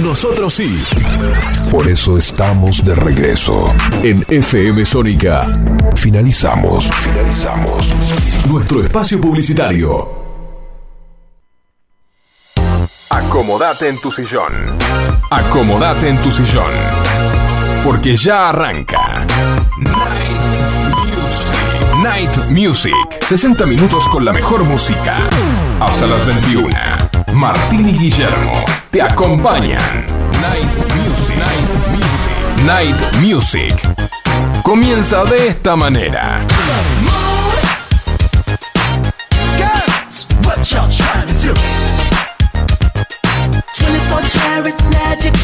Nosotros sí. Por eso estamos de regreso. En FM Sónica, Finalizamos. Finalizamos. nuestro espacio publicitario. Acomodate en tu sillón. Acomodate en tu sillón. Porque ya arranca. Night Music. Night Music. 60 minutos con la mejor música. Hasta las 21. Martín y Guillermo te acompañan. Night Music. Night Music. Night Music. Comienza de esta manera. Girls, what y'all trying to do? 24 karat magic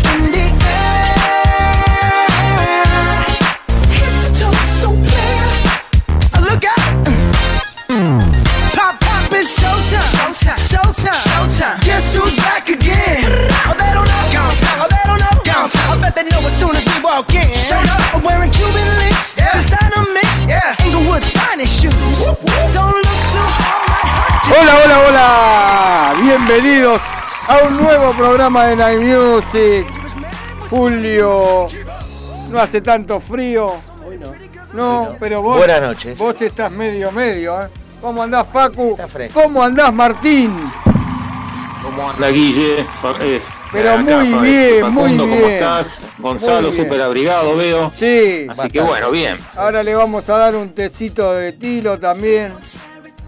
soon as we walk in. Show up. I'm wearing Cuban links. Yeah. Designer mix. Yeah. Inglewood's finest shoes. Don't look too hard, might hurt you. Hola, hola, hola. Bienvenidos a un nuevo programa de Night Music. Julio, no hace tanto frío. No, pero vos, Buenas noches. vos estás medio medio, ¿eh? ¿Cómo andás, Facu? Está. ¿Cómo andás, Martín? ¿Cómo anda Guille? Eh, Pero acá, muy bien, ¿cómo muy bien. estás? Gonzalo, bien. súper abrigado, veo. Sí. Así que bueno, bien. Ahora le vamos a dar un tecito de tilo también.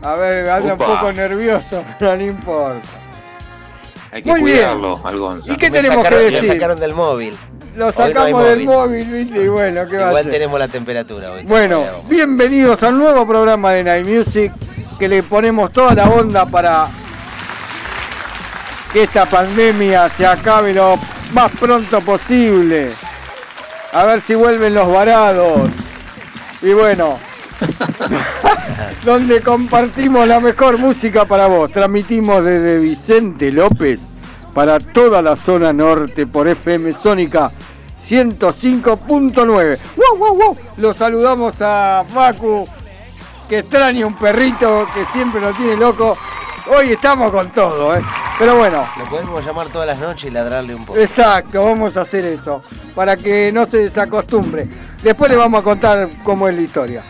A ver, anda un poco nervioso, pero no importa. Hay que Muy bien. cuidarlo al Gonzalo. ¿Y qué Me tenemos que sacaron- decir? sacaron del móvil. Lo no sacamos del móvil. ¿viste? Y bueno, ¿qué va a Igual hacer? tenemos la temperatura hoy. Bueno, bienvenidos al nuevo programa de Night Music que le ponemos toda la onda para que esta pandemia se acabe lo más pronto posible. A ver si vuelven los varados. Y bueno, donde compartimos la mejor música para vos. Transmitimos desde Vicente López para toda la zona norte por FM Sónica 105.9. ¡Wow, wow, wow! Los saludamos a Facu, que extraña un perrito que siempre lo tiene loco. Hoy estamos con todo, ¿eh? Pero bueno, Lo podemos llamar todas las noches y ladrarle un poco. Exacto, vamos a hacer eso, para que no se desacostumbre. Después le vamos a contar cómo es la historia.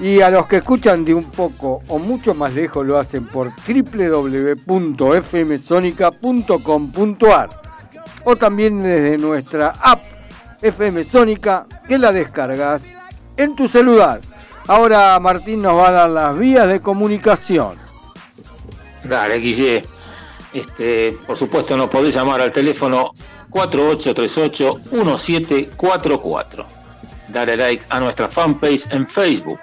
Y a los que escuchan de un poco o mucho más lejos lo hacen por www.fmsonica.com.ar o también desde nuestra app FM Sónica que la descargas en tu celular. Ahora Martín nos va a dar las vías de comunicación. Dale, Guille. Este, por supuesto, nos podés llamar al teléfono 4838-1744. Dale like a nuestra fanpage en Facebook,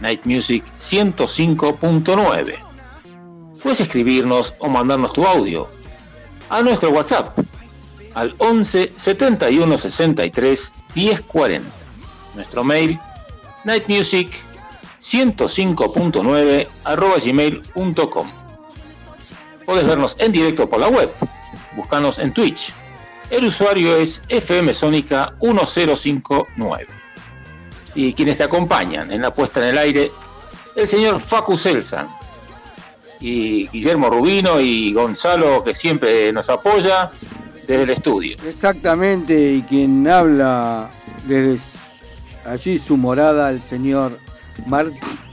Night Music 105.9. Puedes escribirnos o mandarnos tu audio a nuestro WhatsApp al 11 71 63 1040. Nuestro mail nightmusic 105.9 arroba gmail.com. Podés vernos en directo por la web. Búscanos en Twitch. El usuario es FM Sónica 1059. Y quienes te acompañan en la puesta en el aire, el señor Facu Selsan. Y Guillermo Rubino y Gonzalo, que siempre nos apoya desde el estudio. Exactamente, y quien habla desde allí su morada, el señor Martín,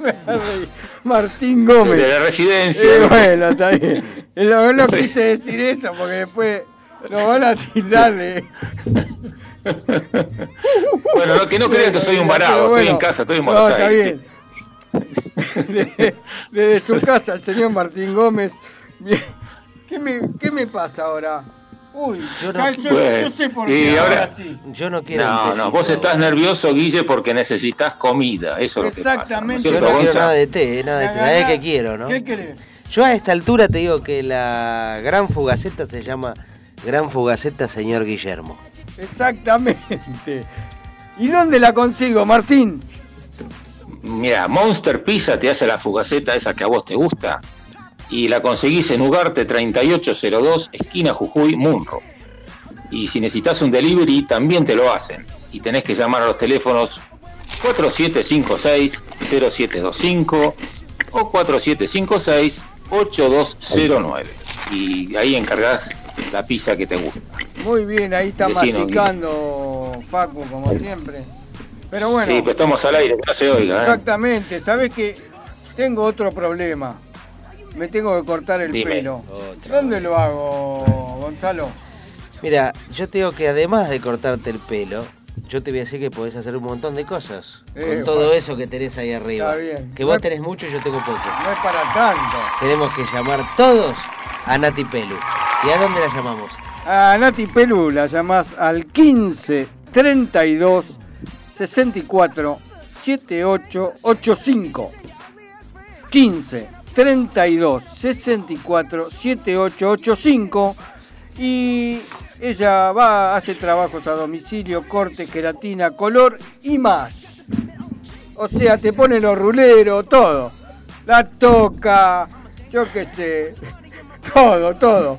Martín Gómez. Desde la residencia. Eh, bueno, está bien. No, no quise decir eso porque después nos van a tirar de... Bueno, no, que no crean que soy un varado, estoy en casa, estoy en no, Buenos está Aires. bien. Desde, desde su casa, el señor Martín Gómez. ¿Qué me, qué me pasa ahora? Uy, Yo no- yo, Bueno, yo sé por y qué ahora, ahora- sí. Yo no quiero. No, no, vos estás nervioso, Guille, porque necesitas comida. Eso es lo que pasa. ¿no es Exactamente. Yo no quiero nada de té, nada de té. ¿Sabés qué quiero, no? ¿Qué querés? Yo a esta altura te digo que la gran fugaceta se llama Gran Fugaceta Señor Guillermo. Exactamente. ¿Y dónde la consigo, Martín? Mira, Monster Pizza te hace la fugaceta esa que a vos te gusta y la conseguís en Ugarte 3802, esquina Jujuy, Munro. Y si necesitas un delivery, también te lo hacen. Y tenés que llamar a los teléfonos 4756-0725 o 4756-8209. Y ahí encargás la pizza que te gusta. Muy bien, ahí está Vecino, masticando Facu, como siempre. Pero bueno, Sí, pues estamos al aire, que no se oiga. ¿eh? exactamente. ¿Sabes que Tengo otro problema. Me tengo que cortar el Dime. pelo. Otra ¿Dónde lo hago, Gonzalo? Mira, yo te digo que además de cortarte el pelo, yo te voy a decir que podés hacer un montón de cosas. Eh, con todo bueno. eso que tenés ahí arriba. Está bien. Que No vos es- tenés mucho y yo tengo poco. No es para tanto. Tenemos que llamar todos a Nati Pelu. ¿Y a dónde la llamamos? A Nati Pelu la llamás al 15 32 64 7885. 15 32 64 7885 y ella va, hace trabajos a domicilio, corte, queratina, color y más. O sea, te pone los ruleros, todo. La toca, yo qué sé, todo, todo.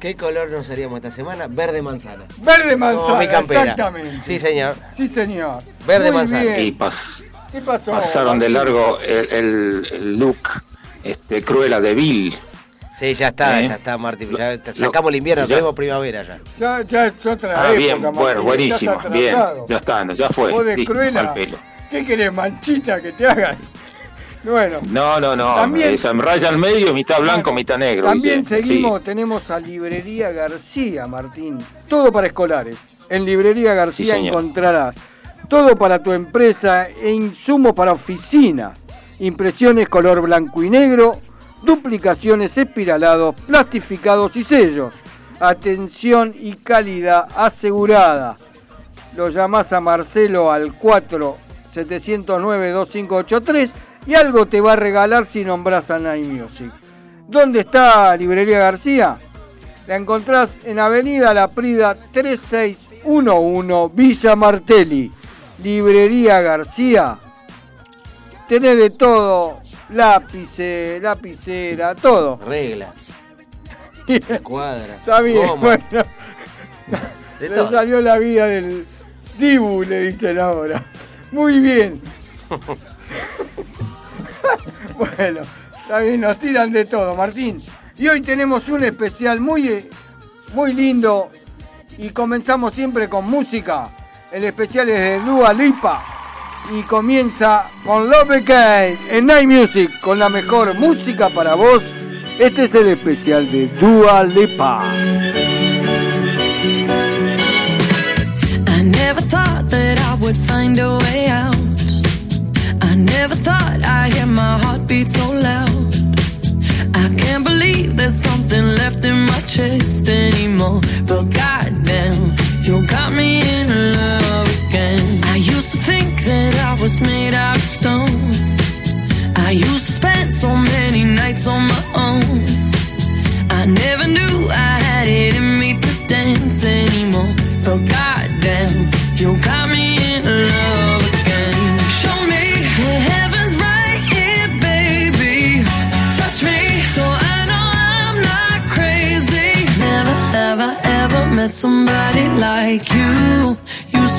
¿Qué color nos haríamos esta semana? Verde manzana. Verde manzana, Como mi campera. exactamente. Sí, señor. Sí, señor. Verde Muy manzana. bien. Y pas- ¿Qué pasó? pasaron de largo el, el- el look este, cruela de Bill. Sí, ya está, ¿Eh? ya está, Martín. Ya lo- sacamos el invierno, ya- tenemos primavera ya. Ya, ya es otra Ah, época, bien, Martín, bueno, buenísimo, bien, ya está, ya fue, Vos de listo, cruela, al pelo. ¿qué querés, manchita que te hagan? Bueno, No, no, no, También- raya al medio, mitad blanco, Bueno, mitad negro. También dice, seguimos, tenemos a Librería García, Martín. Todo para escolares. En Librería García Sí, encontrarás todo para tu empresa e insumos para oficinas. Impresiones color blanco y negro, duplicaciones espiralados, plastificados y sellos. Atención y calidad asegurada. Lo llamás a Marcelo al 4 709 2583 y algo te va a regalar si nombras a Night Music. ¿Dónde está Librería García? La encontrás en Avenida La Prida 3611 Villa Martelli. Librería García. Tenés de todo, lápices, lapicera, todo. Regla, cuadra. Está bien, goma, bueno. de Le todo. salió la vida del Dibu, le dicen ahora. Muy bien. bueno, está bien, nos tiran de todo, Martín. Y hoy tenemos un especial muy, muy lindo y comenzamos siempre con música. El especial es de Dua Lipa y comienza con Love Again en Night Music con la mejor música para vos. Este es el especial de Dua Lipa. I never thought that I would find a way out. I never thought I'd hear my heartbeat so loud. I can't believe there's something left in my chest anymore. But goddamn, you got me in love again. I used to think that I was made out of stone. I used to spend so many nights on my own. I never knew I had it in me to dance anymore. But goddamn, you got me in love again. Show me the heavens right here, baby. Touch me so I know I'm not crazy. Never I ever met somebody like you.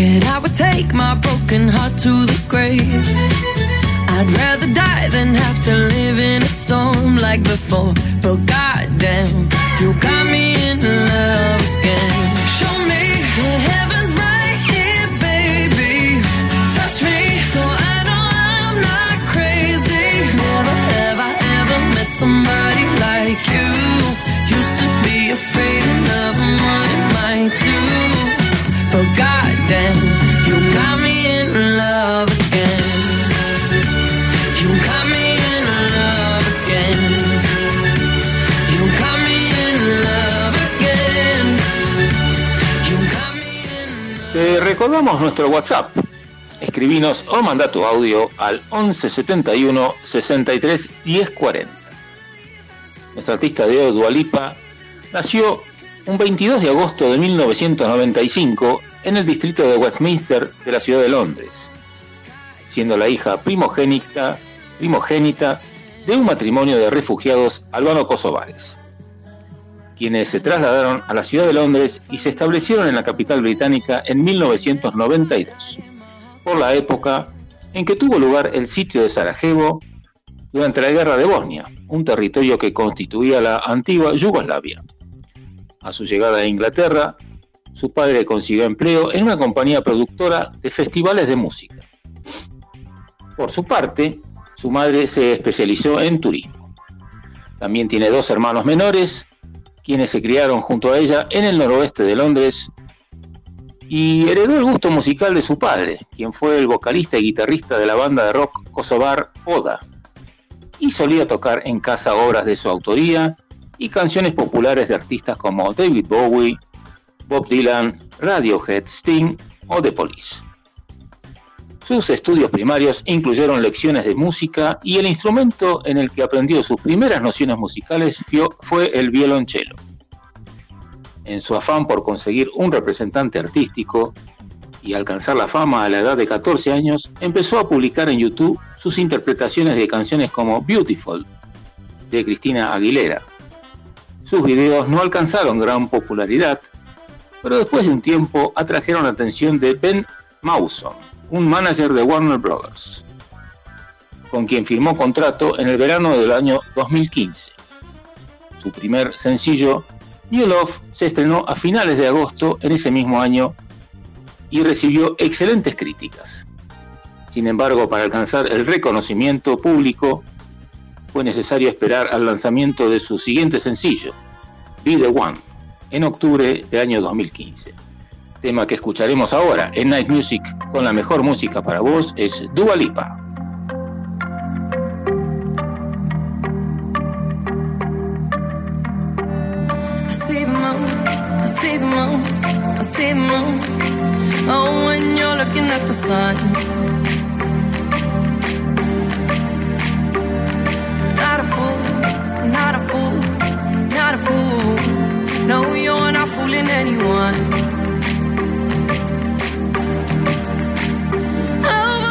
Scared I would take my broken heart to the grave. I'd rather die than have to live in a storm like before. But goddamn, you got me recordamos nuestro WhatsApp. Escribinos o manda tu audio al 1171 63 1040. Nuestra artista de hoy, Dualipa, nació un 22 de agosto de 1995 en el distrito de Westminster de la ciudad de Londres, siendo la hija primogénita, primogénita de un matrimonio de refugiados albano-kosovares, quienes se trasladaron a la ciudad de Londres y se establecieron en la capital británica en 1992, por la época en que tuvo lugar el sitio de Sarajevo durante la Guerra de Bosnia, un territorio que constituía la antigua Yugoslavia. A su llegada a Inglaterra, su padre consiguió empleo en una compañía productora de festivales de música. Por su parte, su madre se especializó en turismo. También tiene dos hermanos menores, quienes se criaron junto a ella en el noroeste de Londres y heredó el gusto musical de su padre, quien fue el vocalista y guitarrista de la banda de rock kosovar Oda, y solía tocar en casa obras de su autoría y canciones populares de artistas como David Bowie, Bob Dylan, Radiohead, Sting o The Police. Sus estudios primarios incluyeron lecciones de música y el instrumento en el que aprendió sus primeras nociones musicales fue el violonchelo. En su afán por conseguir un representante artístico y alcanzar la fama a la edad de 14 años, empezó a publicar en YouTube sus interpretaciones de canciones como Beautiful, de Cristina Aguilera. Sus videos no alcanzaron gran popularidad, pero después de un tiempo atrajeron la atención de Ben Mawson, un manager de Warner Brothers, con quien firmó contrato en el verano del año 2015. Su primer sencillo, New Love, se estrenó a finales de agosto en ese mismo año y recibió excelentes críticas. Sin embargo, para alcanzar el reconocimiento público, fue necesario esperar al lanzamiento de su siguiente sencillo, Be the One, en octubre del año 2015. Tema que escucharemos ahora en Night Music con la mejor música para vos es Dua Lipa. Oh, you're looking at the not a fool, not a fool. No, you're not fooling anyone. Muy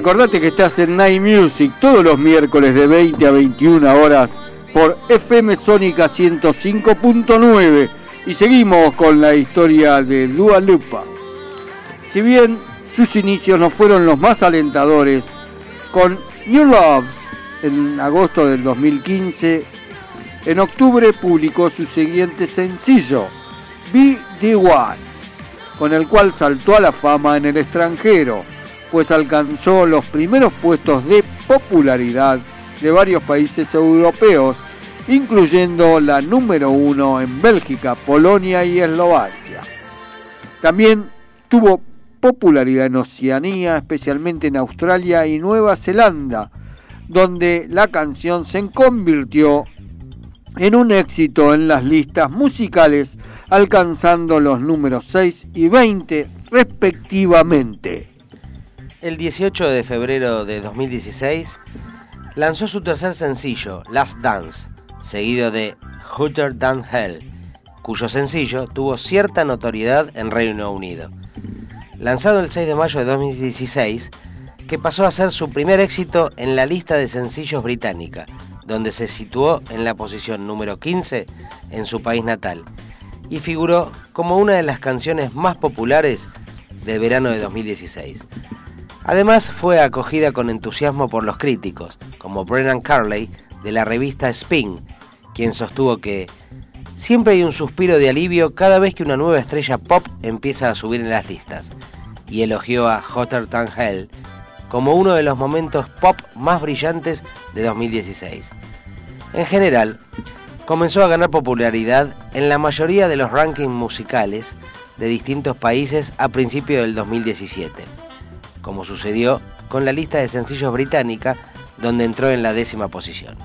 acordate que estás en Night Music todos los miércoles de 20 a 21 horas por FM Sónica 105.9 y seguimos con la historia de Dua Lipa. Si bien sus inicios no fueron los más alentadores, con New Love en agosto del 2015, en octubre publicó su siguiente sencillo, Be The One, con el cual saltó a la fama en el extranjero, pues alcanzó los primeros puestos de popularidad de varios países europeos, incluyendo la número uno en Bélgica, Polonia y Eslovaquia. También tuvo popularidad en Oceanía, especialmente en Australia y Nueva Zelanda, donde la canción se convirtió en un éxito en las listas musicales, alcanzando los números 6 y 20 respectivamente. El 18 de febrero de 2016 lanzó su tercer sencillo, Last Dance, seguido de Hotter Than Hell, cuyo sencillo tuvo cierta notoriedad en Reino Unido. Lanzado el 6 de mayo de 2016, que pasó a ser su primer éxito en la lista de sencillos británica, donde se situó en la posición número 15 en su país natal y figuró como una de las canciones más populares del verano de 2016. Además fue acogida con entusiasmo por los críticos, como Brennan Carley de la revista Spin, quien sostuvo que siempre hay un suspiro de alivio cada vez que una nueva estrella pop empieza a subir en las listas, y elogió a Hotter Than Hell como uno de los momentos pop más brillantes de 2016. En general, comenzó a ganar popularidad en la mayoría de los rankings musicales de distintos países a principios del 2017 como sucedió con la lista de sencillos británica, donde entró en la décima posición.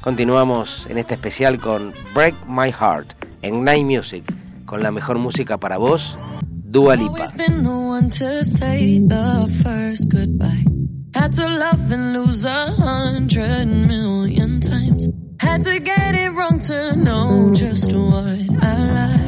Continuamos en este especial con Break My Heart en Night Music, con la mejor música para vos, Dua Lipa. Had to love and lose a hundred million times. Had to get it wrong to know just what I like.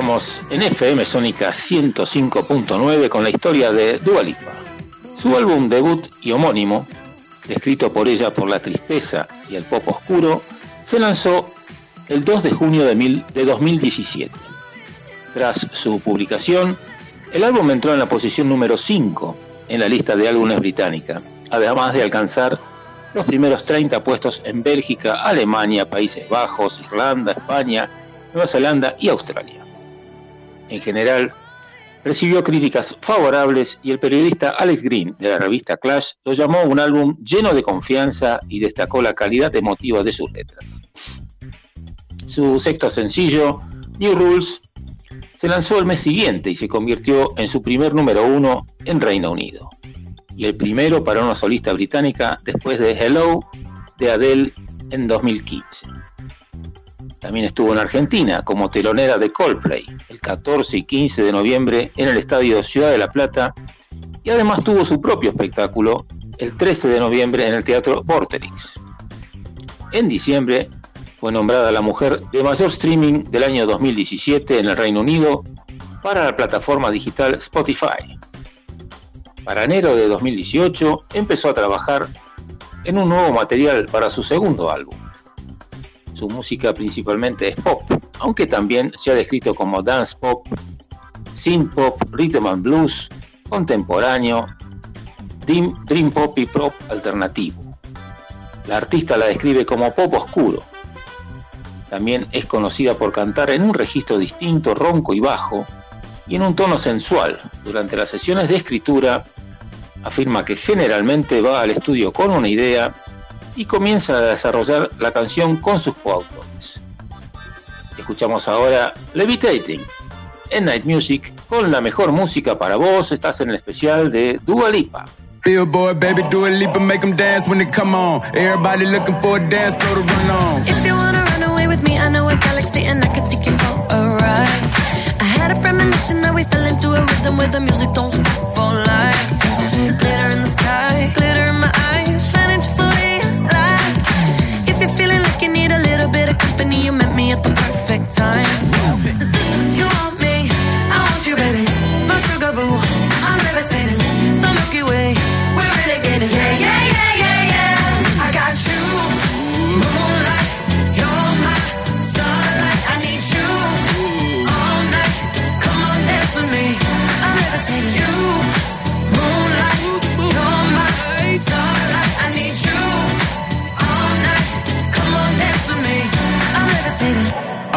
estamos en FM Sónica 105.9 con la historia de Dua Lipa. Su álbum debut y homónimo, descrito por ella por la tristeza y el pop oscuro, se lanzó el 2 de junio de, mil- de 2017. Tras su publicación, el álbum entró en la posición número 5 en la lista de álbumes británica, además de alcanzar los primeros 30 puestos en Bélgica, Alemania, Países Bajos, Irlanda, España, Nueva Zelanda y Australia. En general, Recibió críticas favorables y el periodista Alex Green de la revista Clash lo llamó un álbum lleno de confianza y destacó la calidad emotiva de sus letras. Su sexto sencillo, New Rules, se lanzó el mes siguiente y se convirtió en su primer número uno en Reino Unido, y el primero para una solista británica después de Hello de Adele en 2015. También estuvo en Argentina como telonera de Coldplay el 14 y 15 de noviembre en el Estadio Ciudad de la Plata y además tuvo su propio espectáculo el 13 de noviembre en el Teatro Vorterix. En diciembre fue nombrada la mujer de mayor streaming del año 2017 en el Reino Unido para la plataforma digital Spotify. Para enero de 2018 empezó a trabajar en un nuevo material para su segundo álbum. Su música principalmente es pop, aunque también se ha descrito como dance pop, synth pop, rhythm and blues, contemporáneo, dream, pop y pop alternativo. La artista la describe como pop oscuro, también es conocida por cantar en un registro distinto, ronco y bajo, y en un tono sensual. Durante las sesiones de escritura, afirma que generalmente va al estudio con una idea y comienza a desarrollar la canción con sus coautores. Escuchamos ahora Levitating en Night Music con la mejor música para vos. Estás en el especial de Dua Lipa. Billboard, baby, do a leap and make them dance when they come on. Everybody looking for a dance floor to run on. If you wanna run away with me, I know a galaxy and I can take you for a ride. I had a premonition that we fell into a rhythm where the music don't stop for life. Glitter in the sky, glitter in the perfect time. You want me, I want you, baby. My sugar boo, I'm. The Milky Way, we're. Yeah, yeah, yeah,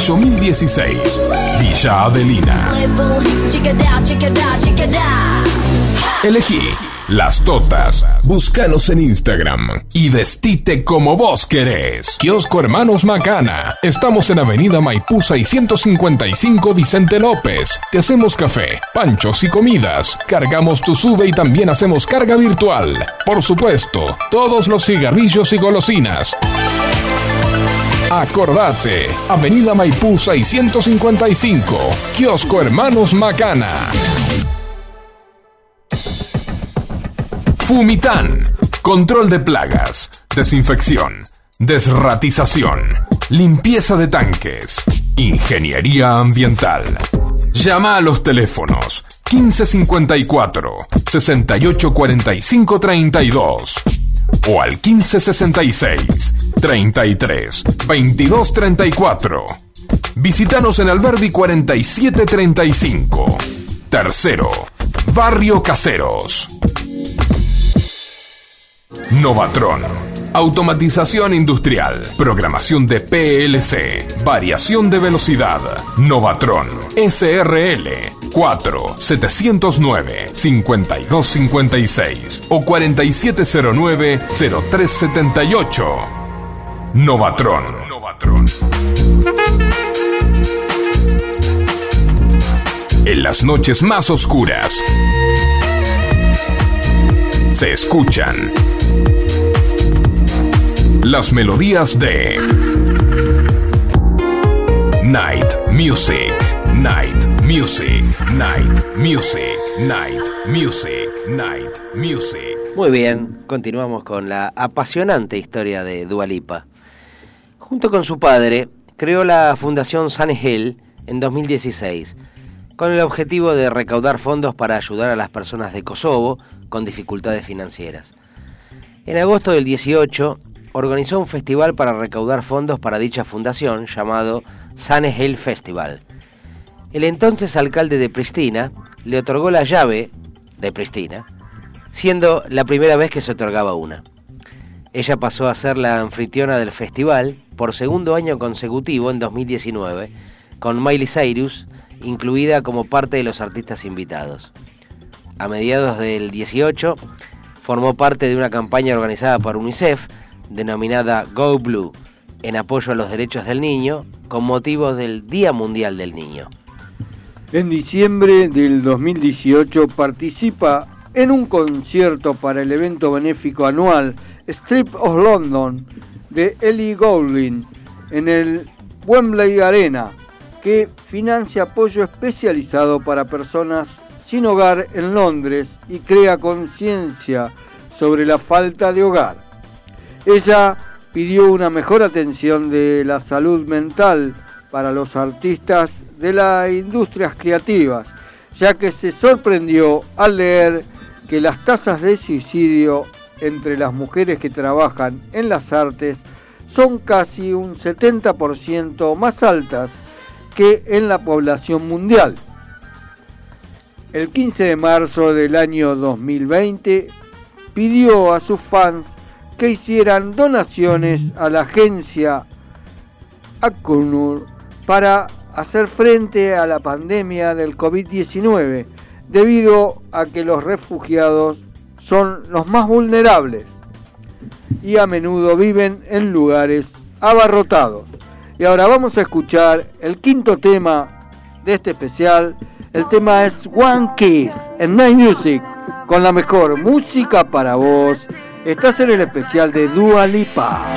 Mayo 1016. Villa Adelina. Elegí Las Totas. Búscanos en Instagram y vestite como vos querés. Kiosco Hermanos Macana. Estamos en Avenida Maipú 655 Vicente López. Te hacemos café, panchos y comidas. Cargamos tu sube y también hacemos carga virtual. Por supuesto, todos los cigarrillos y golosinas. Acordate, Avenida Maipú 655, Kiosco Hermanos Macana. Fumitán, control de plagas, desinfección, desratización, limpieza de tanques, ingeniería ambiental. Llama a los teléfonos 1554 6845 32 o al 1566 33 22 34. Visítanos en Alberdi 4735. Tercero, Barrio Caseros. Novatron. Automatización industrial, programación de PLC, variación de velocidad. Novatron SRL 4 709 5256 o 4709 0378. Novatron. Novatron. En las noches más oscuras se escuchan las melodías de Night Music, Night Music, Night Music, Night Music, Night Music. Muy bien, continuamos con la apasionante historia de Dualipa. Junto con su padre, creó la Fundación Sun Hill en 2016, con el objetivo de recaudar fondos para ayudar a las personas de Kosovo con dificultades financieras. En agosto del 18, organizó un festival para recaudar fondos para dicha fundación llamado Sane Hill Festival. El entonces alcalde de Pristina le otorgó la llave de Pristina, siendo la primera vez que se otorgaba una. Ella pasó a ser la anfitriona del festival por segundo año consecutivo en 2019, con Miley Cyrus incluida como parte de los artistas invitados. A mediados del 18 formó parte de una campaña organizada por UNICEF denominada Go Blue, en apoyo a los derechos del niño, con motivo del Día Mundial del Niño. En diciembre del 2018 participa en un concierto para el evento benéfico anual Strip of London de Ellie Goulding en el Wembley Arena, que financia apoyo especializado para personas sin hogar en Londres y crea conciencia sobre la falta de hogar. Ella pidió una mejor atención de la salud mental para los artistas de las industrias creativas, ya que se sorprendió al leer que las tasas de suicidio entre las mujeres que trabajan en las artes son casi un 70% más altas que en la población mundial. El 15 de marzo del año 2020 pidió a sus fans que hicieran donaciones a la agencia ACUNUR para hacer frente a la pandemia del COVID-19, debido a que los refugiados son los más vulnerables y a menudo viven en lugares abarrotados. Y ahora vamos a escuchar el quinto tema de este especial. El tema es One Kiss en Night Music, con la mejor música para vos Estás en el especial de Dua Lipa.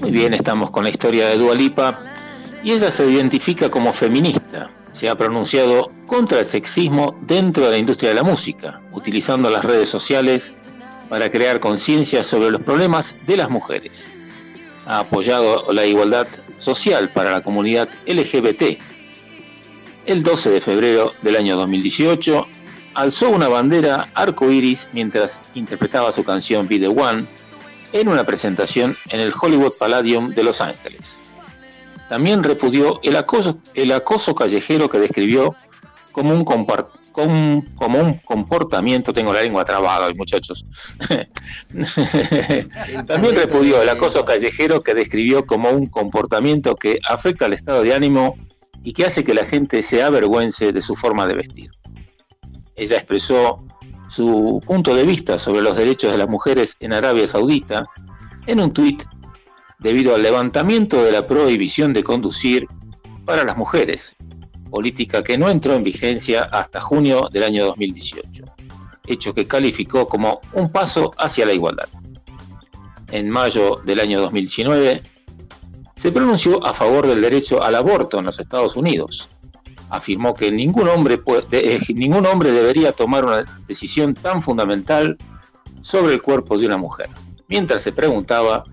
Muy bien, estamos con la historia de Dua Lipa y ella se identifica como feminista. Se ha pronunciado contra el sexismo dentro de la industria de la música, utilizando las redes sociales para crear conciencia sobre los problemas de las mujeres. Ha apoyado la igualdad social para la comunidad LGBT. El 12 de febrero del año 2018 alzó una bandera arcoíris mientras interpretaba su canción Be the One en una presentación en el Hollywood Palladium de Los Ángeles. También repudió el acoso, callejero que describió como un, como un comportamiento, tengo la lengua trabada hoy muchachos, también repudió el acoso callejero que describió como un comportamiento que afecta al estado de ánimo y que hace que la gente se avergüence de su forma de vestir. Ella expresó su punto de vista sobre los derechos de las mujeres en Arabia Saudita en un tuit debido al levantamiento de la prohibición de conducir para las mujeres, política que no entró en vigencia hasta junio del año 2018, hecho que calificó como un paso hacia la igualdad. En mayo del año 2019, se pronunció a favor del derecho al aborto en los Estados Unidos. Afirmó que ningún hombre, eh, ningún hombre debería tomar una decisión tan fundamental sobre el cuerpo de una mujer, mientras se preguntaba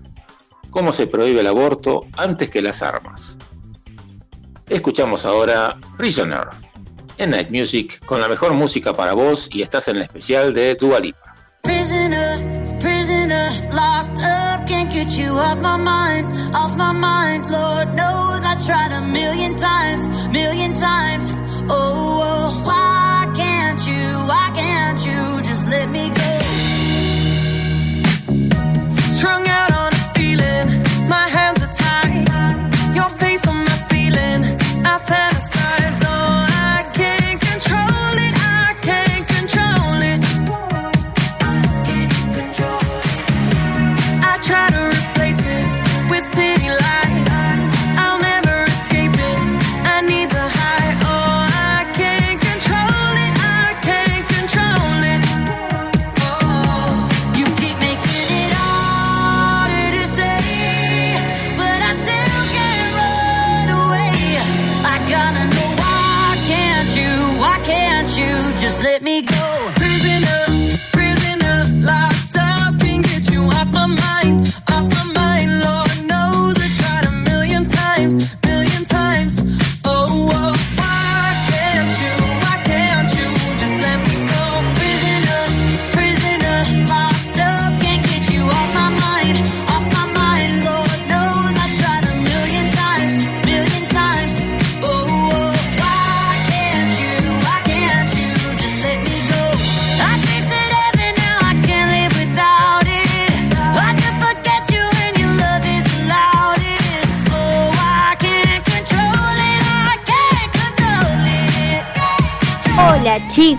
cómo se prohíbe el aborto antes que las armas. Escuchamos ahora Prisoner en Night Music con la mejor música para vos y estás en el especial de Dua Lipa. Prisoner, prisoner, locked up, can't get you off my mind, off my mind. Lord knows I tried a million times, million times. Oh, oh, why can't you, why can't you just let me go? Strung out on a feeling, my hands are tied. Your face on my ceiling, I fantasize.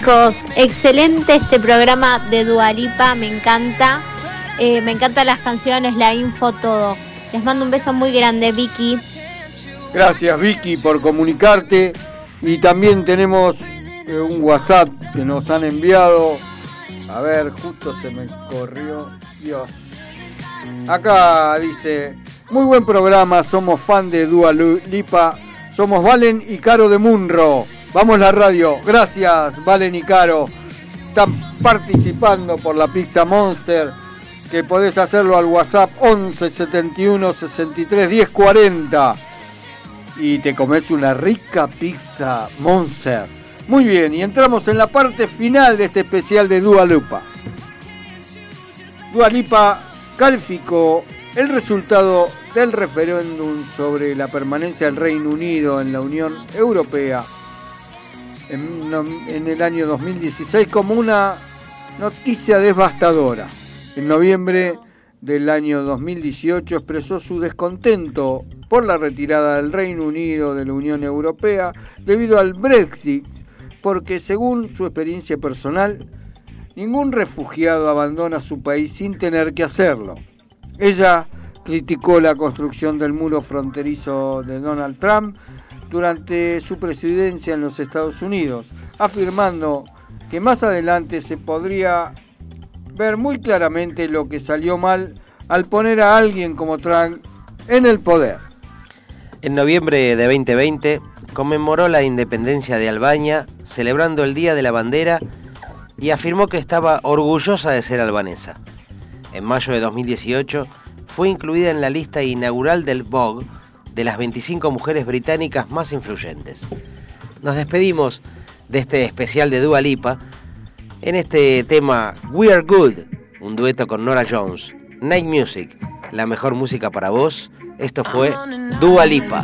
Chicos, excelente este programa de Dualipa, me encanta. Eh, me encantan las canciones, la info, todo. Les mando un beso muy grande, Vicky. Gracias Vicky por comunicarte y también tenemos eh, un WhatsApp que nos han enviado. A ver, justo se me corrió. Dios. Acá dice, muy buen programa, somos fan de Dua Lipa, somos Valen y Caro de Munro. Vamos la radio, gracias Valen y Caro. Están participando por la Pizza Monster. que podés hacerlo al WhatsApp 11 71 63 10 40 y te comes una rica pizza Monster. Muy bien, y entramos en la parte final de este especial de Dua Lipa. Dua Lipa calificó el resultado del referéndum sobre la permanencia del Reino Unido en la Unión Europea en, en el año 2016 como una noticia devastadora. En noviembre del año 2018 expresó su descontento por la retirada del Reino Unido de la Unión Europea debido al Brexit, porque según su experiencia personal, ningún refugiado abandona su país sin tener que hacerlo. Ella criticó la construcción del muro fronterizo de Donald Trump durante su presidencia en los Estados Unidos, afirmando que más adelante se podría ver muy claramente lo que salió mal al poner a alguien como Trump en el poder. En noviembre de 2020 conmemoró la independencia de Albania, celebrando el Día de la Bandera y afirmó que estaba orgullosa de ser albanesa. En mayo de 2018 fue incluida en la lista inaugural del Vogue de las 25 mujeres británicas más influyentes. Nos despedimos de este especial de Dua Lipa en este tema We Are Good, un dueto con Nora Jones. Night Music, la mejor música para vos. Esto fue Dua Lipa.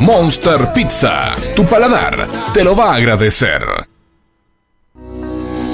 Monster Pizza, tu paladar te lo va a agradecer.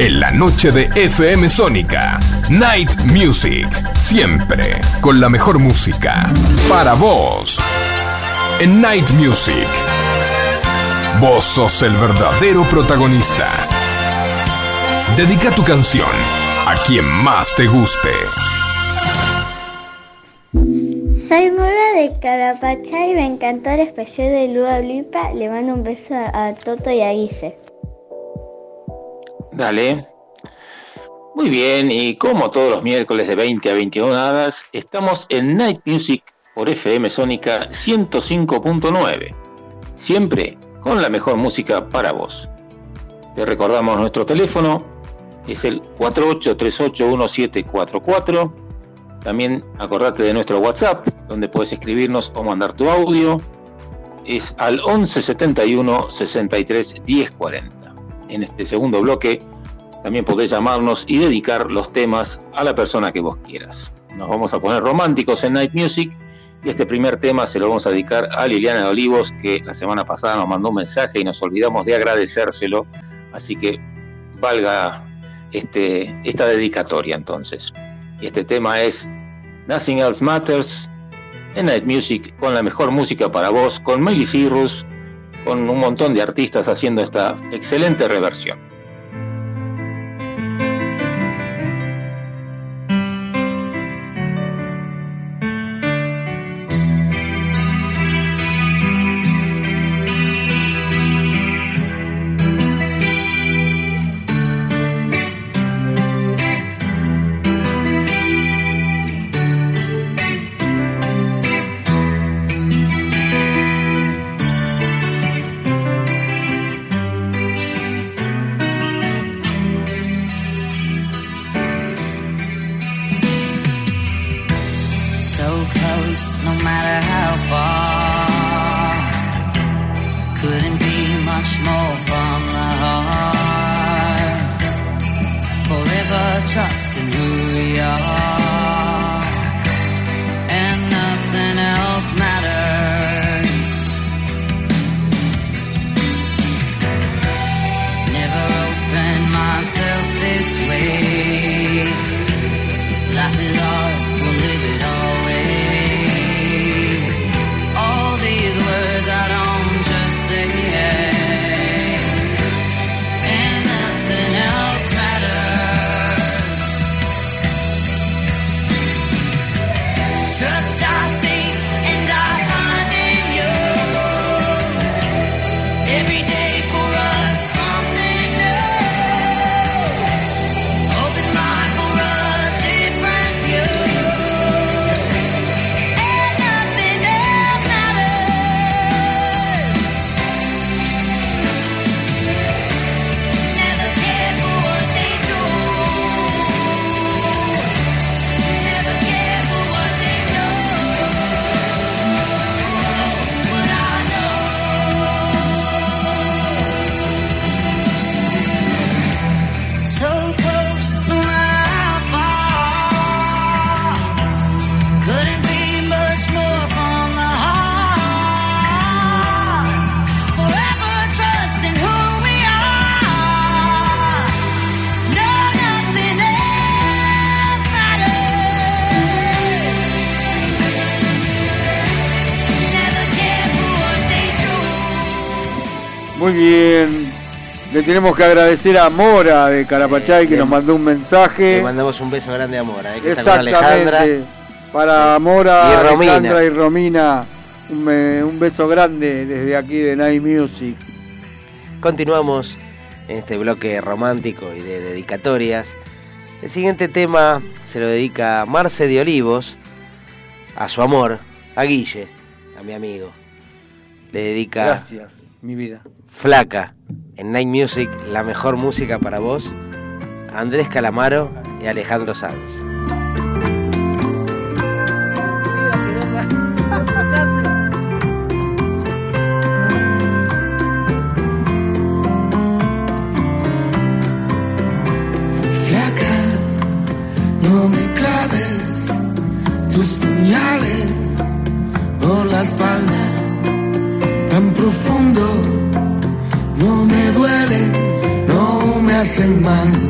En la noche de FM Sónica, Night Music, siempre con la mejor música para vos. En Night Music, vos sos el verdadero protagonista. Dedica tu canción a quien más te guste. Soy Mora de Carapachá y me encantó el especial de Lua Blipa. Le mando un beso a, a Toto y a Guise. Dale. Muy bien, y como todos los miércoles de 20 a 21 horas, estamos en Night Music por FM Sónica 105.9. Siempre con la mejor música para vos. Te recordamos nuestro teléfono, es el 48381744. También acordate de nuestro WhatsApp, donde puedes escribirnos o mandar tu audio. Es al 1171 63 1040 en este segundo bloque también podés llamarnos y dedicar los temas a la persona que vos quieras. Nos vamos a poner románticos en Night Music y este primer tema se lo vamos a dedicar a Liliana de Olivos que la semana pasada nos mandó un mensaje y nos olvidamos de agradecérselo, así que valga este, esta dedicatoria entonces. Y este tema es Nothing Else Matters en Night Music con la mejor música para vos, con Miley Cyrus, con un montón de artistas haciendo esta excelente reversión. Le tenemos que agradecer a Mora de Carapachay que Le- nos mandó un mensaje. Le mandamos un beso grande a Mora, eh, que está con Alejandra. Para Mora, Y. Alejandra y Romina, un beso grande desde aquí de Night Music. Continuamos en este bloque romántico y de dedicatorias. El siguiente tema se lo dedica Marce de Olivos a su amor, a Guille, a mi amigo. Le dedica Gracias, mi vida. Flaca en Night Music, la mejor música para vos. Andrés Calamaro y Alejandro Sanz. No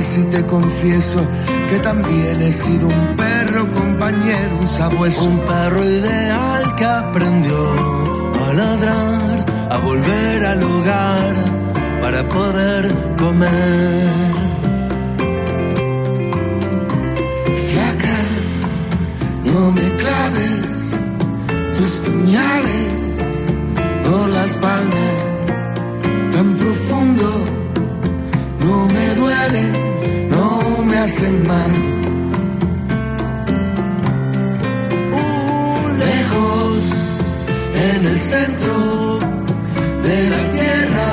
Casi te confieso que también he sido un perro compañero, un sabueso. Un perro ideal que aprendió a ladrar, a volver al hogar para poder comer. Flaca, no me claves tus puñales por la espalda hacen mal. Uh, lejos, en el centro de la tierra,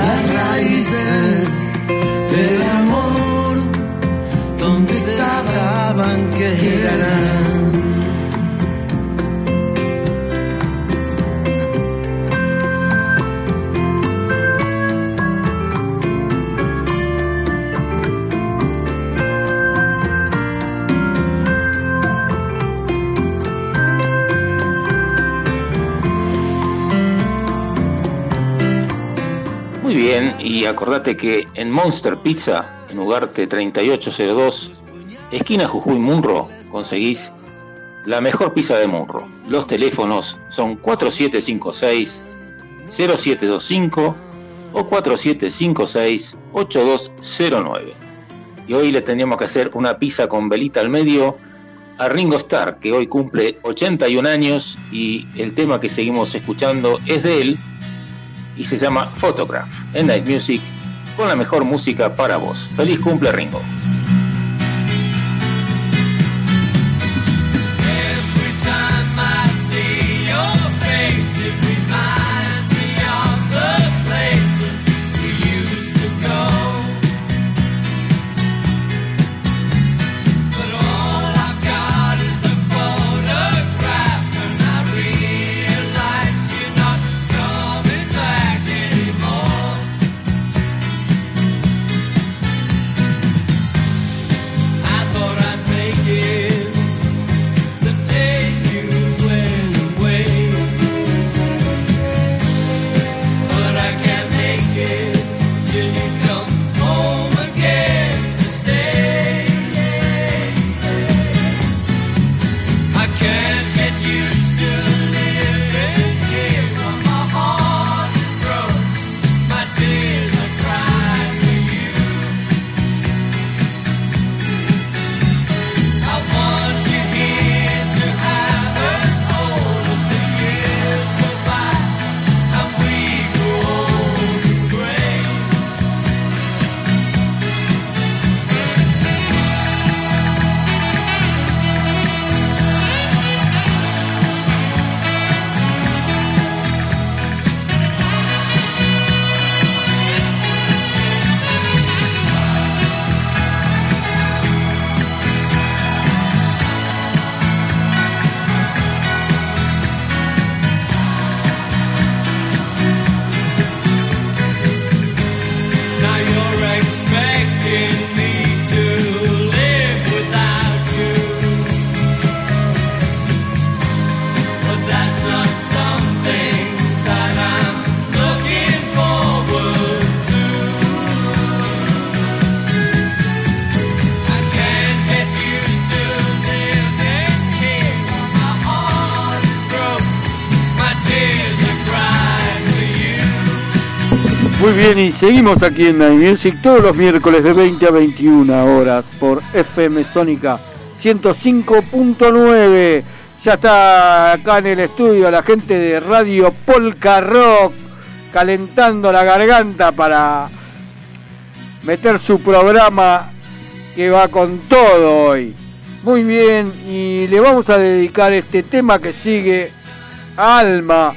las raíces del amor, donde estaban. Muy y acordate que en Monster Pizza, en Ugarte 3802, esquina Jujuy Munro, conseguís la mejor pizza de Munro. Los teléfonos son 4756-0725 o 4756-8209. Y hoy le tendríamos que hacer una pizza con velita al medio a Ringo Starr, que hoy cumple 81 años y el tema que seguimos escuchando es de él y se llama Photograph en Night Music con la mejor música para vos. Feliz cumple Ringo. Y seguimos aquí en Night Music todos los miércoles de 20 a 21 horas por FM Sónica 105.9. Ya está acá en el estudio la gente de Radio Polka Rock calentando la garganta para meter su programa que va con todo hoy. Muy bien, y le vamos a dedicar este tema que sigue Alma,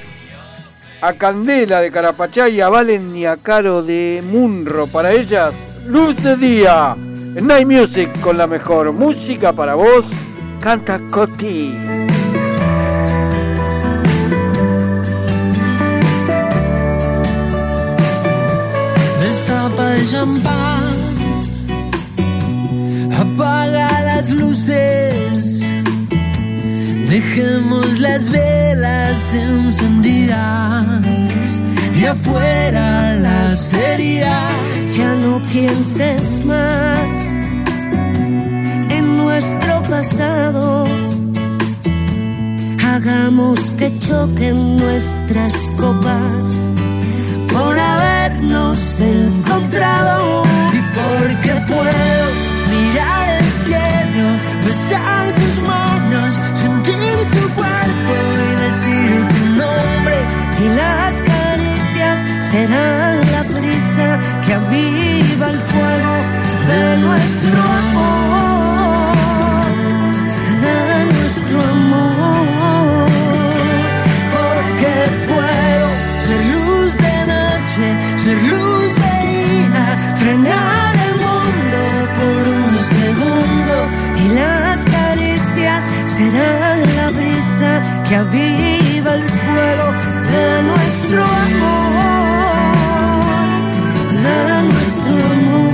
a Candela de Carapachay, a Valen y a Caro de Munro. Para ellas, Luz de Día. Night Music con la mejor música para vos, canta Coti. Destapa el champán, apaga las luces, dejemos las velas encendidas y afuera las heridas. Ya no pienses más en nuestro pasado. Hagamos que choquen nuestras copas por habernos encontrado. Y porque puedo mirar el cielo, besar tus manos, cuerpo y decir tu nombre. Y las caricias serán la brisa que aviva el fuego de nuestro amor, de nuestro amor. Porque puedo ser luz de noche, ser luz de día, frenar el mundo por un segundo. Y las caricias serán la brisa que aviva el fuego de nuestro amor, de nuestro amor.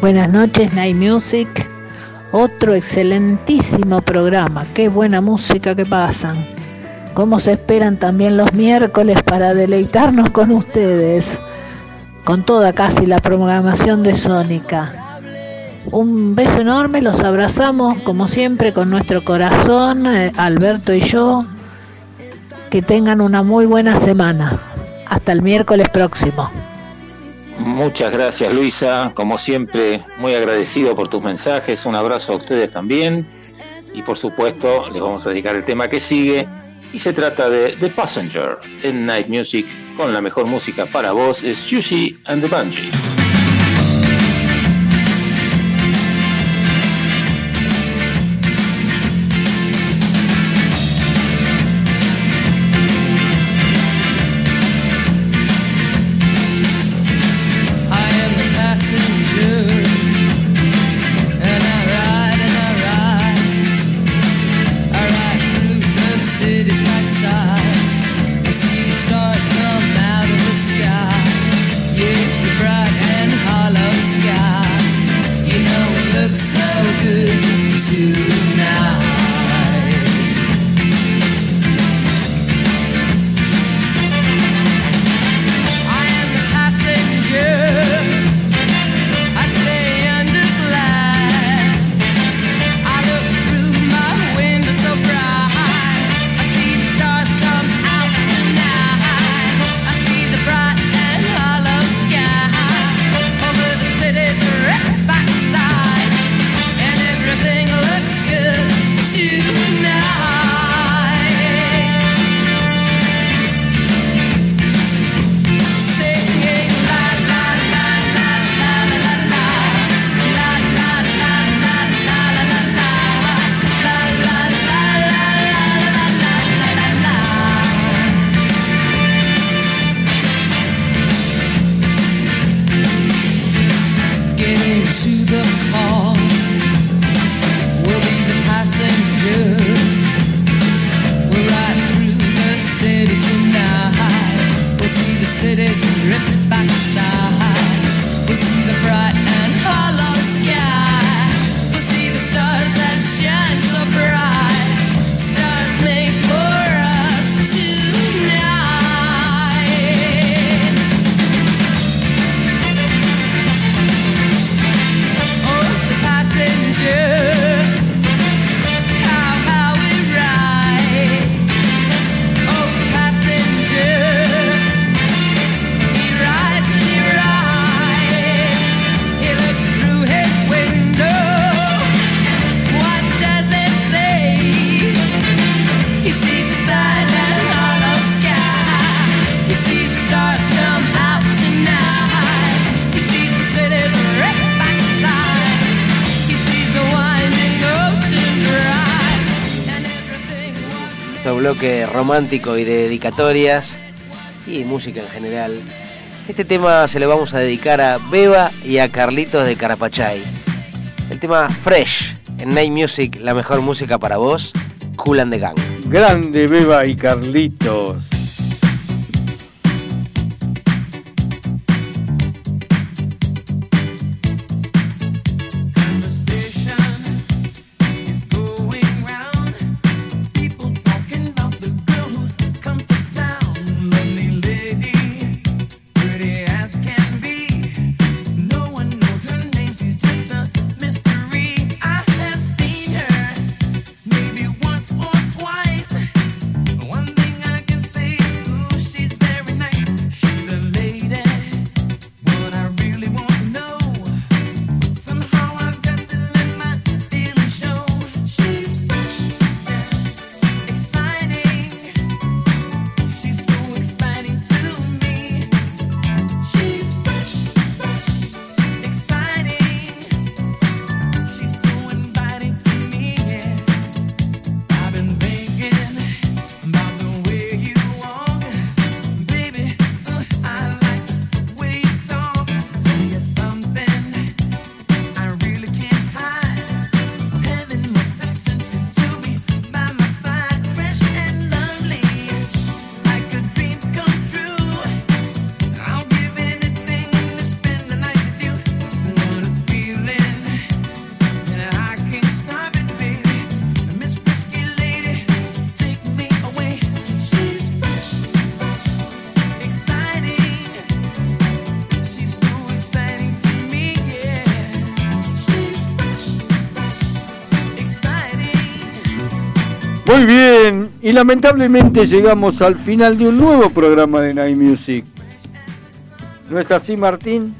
Buenas noches, Night Music. Otro excelentísimo programa. Qué buena música que pasan. Cómo se esperan también los miércoles para deleitarnos con ustedes. Con toda casi la programación de Sónica. Un beso enorme, los abrazamos como siempre con nuestro corazón, eh, Alberto y yo. Que tengan una muy buena semana. Hasta el miércoles próximo. Muchas gracias Luisa, como siempre muy agradecido por tus mensajes, un abrazo a ustedes también y por supuesto les vamos a dedicar el tema que sigue y se trata de The Passenger en Night Music con la mejor música para vos es Sushi and the Bungee. The romántico y de dedicatorias y música en general. Este tema se lo vamos a dedicar a Beba y a Carlitos de Carapachay. El tema Fresh en Night Music, la mejor música para vos, Cool and the Gang. Grande Beba y Carlitos. Lamentablemente llegamos al final de un nuevo programa de Night Music. ¿No es así, Martín?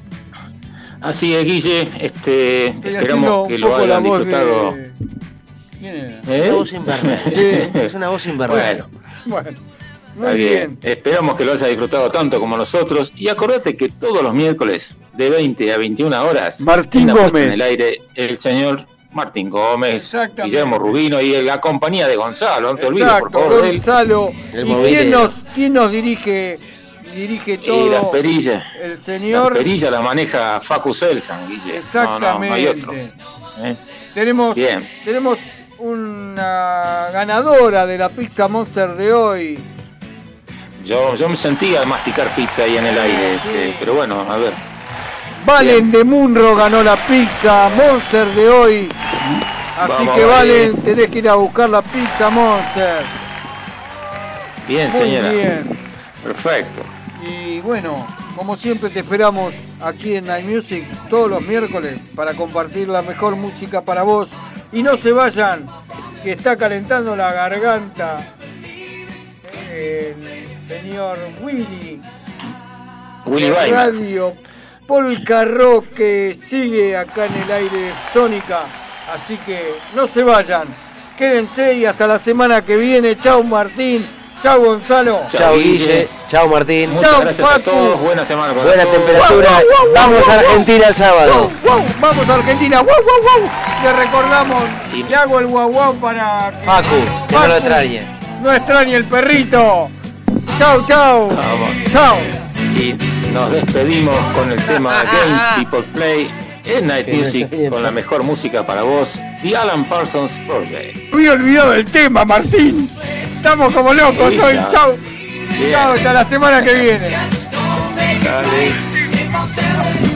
Así es, Guille. Este, Estoy esperamos que lo hayan disfrutado. de... ¿Eh? Una voz. Sí. Es una voz invernal. Bueno, Bueno, está muy bien. bien. Esperamos que lo haya disfrutado tanto como nosotros. Y acordate que todos los miércoles, de 20 a 21 horas, Martín Gómez. en el aire el señor Martín Gómez. Guillermo Rubino y la compañía de Gonzalo. No te olvides, por favor, de él. Gonzalo. El ¿Y quién nos, quién nos dirige, dirige todo? Y las perillas. El señor. Las perillas las maneja Facu Selsan, Guille. No, no, no hay otro. Exactamente. ¿eh? Tenemos, Bien. tenemos una ganadora de la pizza Monster de hoy. Yo, yo me sentía masticar pizza ahí en el aire, este, pero bueno, a ver. Valen de Munro ganó la pizza Monster de hoy. Así Vamos, que Valen. Valen, tenés que ir a buscar la pizza Monster. Bien, Muy señora. bien. Perfecto. Y bueno, como siempre te esperamos aquí en Night Music todos los miércoles para compartir la mejor música para vos. Y no se vayan, que está calentando la garganta el señor Willy. Willy Weimer. Radio Polka Rock que sigue acá en el aire Sónica. Así que no se vayan, quédense y hasta la semana que viene. Chau Martín, chau Gonzalo. Chao Guille, chao Martín. Muchas Chao, gracias a Facu. todos. Buena semana para Buena todos. temperatura. Guau, Vamos a. Argentina el sábado. Wow, wow, vamos a Argentina, wow, wow, wow. Le recordamos, le hago el guau guau para que Facu, que no lo extrañe. No extrañe el perrito. Chau, chau. Vamos. Chau. Y nos despedimos con el tema Games People Play en Night Music con la mejor música para vos, The Alan Parsons Project. Me he olvidado del tema, Martín. Estamos como locos Sí, hoy. ya. Chau. Bien. Chau, hasta la semana que viene. Dale.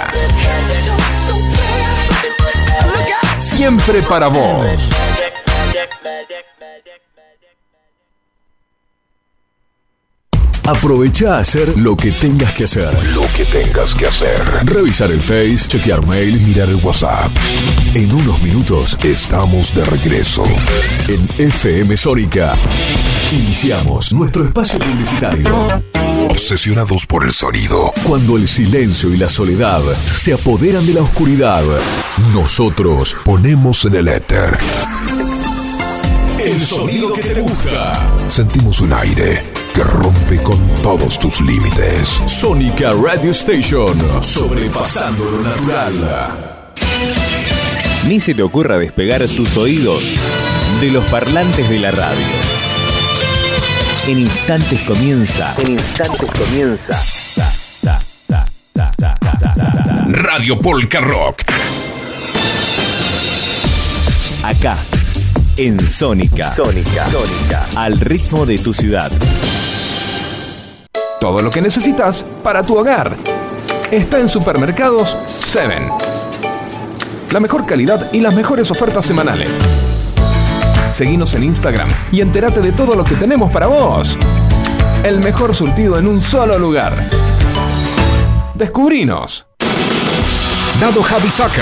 siempre para vos. Aprovecha a hacer lo que tengas que hacer. Lo que tengas que hacer. Revisar el Face, chequear mail, mirar el WhatsApp. En unos minutos estamos de regreso. En FM Sónica. Iniciamos nuestro espacio publicitario. Obsesionados por el sonido. Cuando el silencio y la soledad se apoderan de la oscuridad, nosotros Ponemos en el éter. el sonido que te gusta. Sentimos un aire que rompe con todos tus límites. Sónica Radio Station. Sobrepasando lo natural. Ni se te ocurra despegar tus oídos de los parlantes de la radio. En instantes comienza. En instantes comienza. Radio Polka Rock. Acá, en Sónica. Sónica. Sónica. Al ritmo de tu ciudad. Todo lo que necesitas para tu hogar. Está en Supermercados 7. La mejor calidad y las mejores ofertas semanales. Seguinos en Instagram y entérate de todo lo que tenemos para vos. El mejor surtido en un solo lugar. Descubrinos. Dado Javi Soccer.